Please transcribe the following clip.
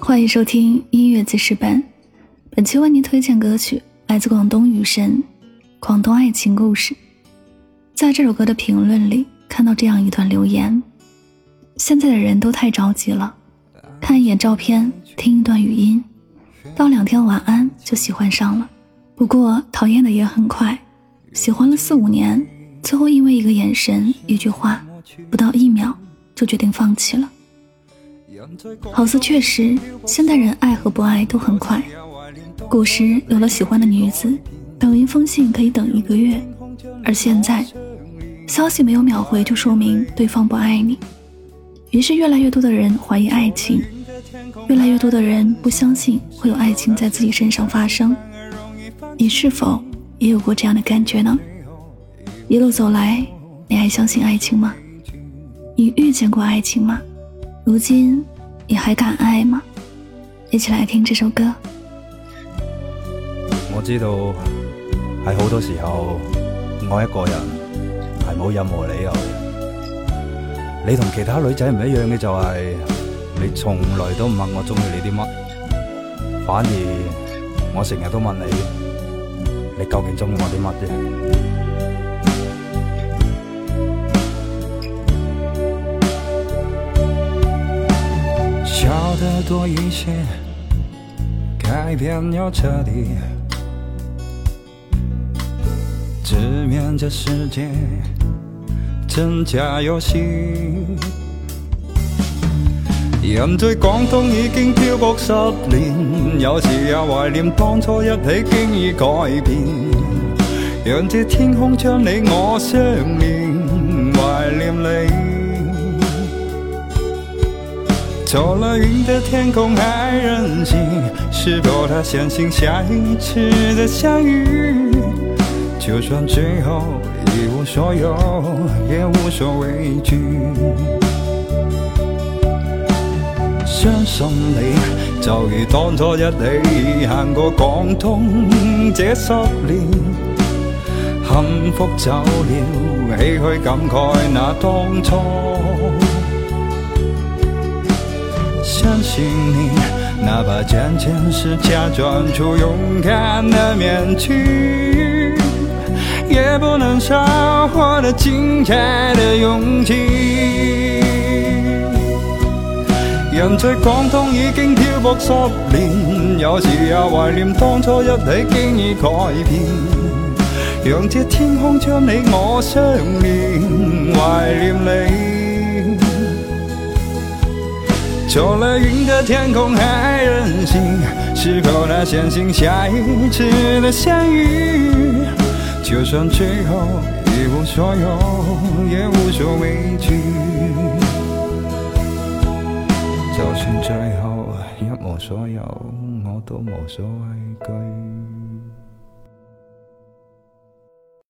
欢迎收听音乐记事本，本期为您推荐歌曲来自广东雨神《广东爱情故事》。在这首歌的评论里，看到这样一段留言：现在的人都太着急了，看一眼照片，听一段语音，道两天晚安就喜欢上了。不过讨厌的也很快，喜欢了四五年，最后因为一个眼神、一句话，不到一秒就决定放弃了。好似确实，现代人爱和不爱都很快。古时有了喜欢的女子，等一封信可以等一个月，而现在，消息没有秒回就说明对方不爱你。于是越来越多的人怀疑爱情，越来越多的人不相信会有爱情在自己身上发生。你是否也有过这样的感觉呢？一路走来，你还相信爱情吗？你遇见过爱情吗？如今。你还敢爱吗？一起来听这首歌。我知道喺好多时候，爱一个人系冇任何理由。你同其他女仔唔一样嘅就系，你从来都唔问我中意你啲乜，反而我成日都问你，你究竟中意我啲乜啫？多一些，改变要彻底，直面这世界，真假游戏。人在广东已经漂泊十年，有时也怀念当初一起经已改变，让这天空将你我相连，怀念你。走了云的天空还任性，是否他相信下一次的相遇？就算最后一无所有，也无所畏惧。相信你，就如当初一起行过广东这十年，幸福走了，唏嘘感慨那当初。相信你，哪怕渐渐是假装出勇敢的面具，也不能少获得精彩的勇气。人在广东已经漂泊十年，有时也怀念当初一起经已改变，让这天空将你我相连，怀念你。走了云的天空还任性，是否他相信下一次的相遇？就算最后一无所有，也无所畏惧。就算最后一无所有，我都无所畏惧。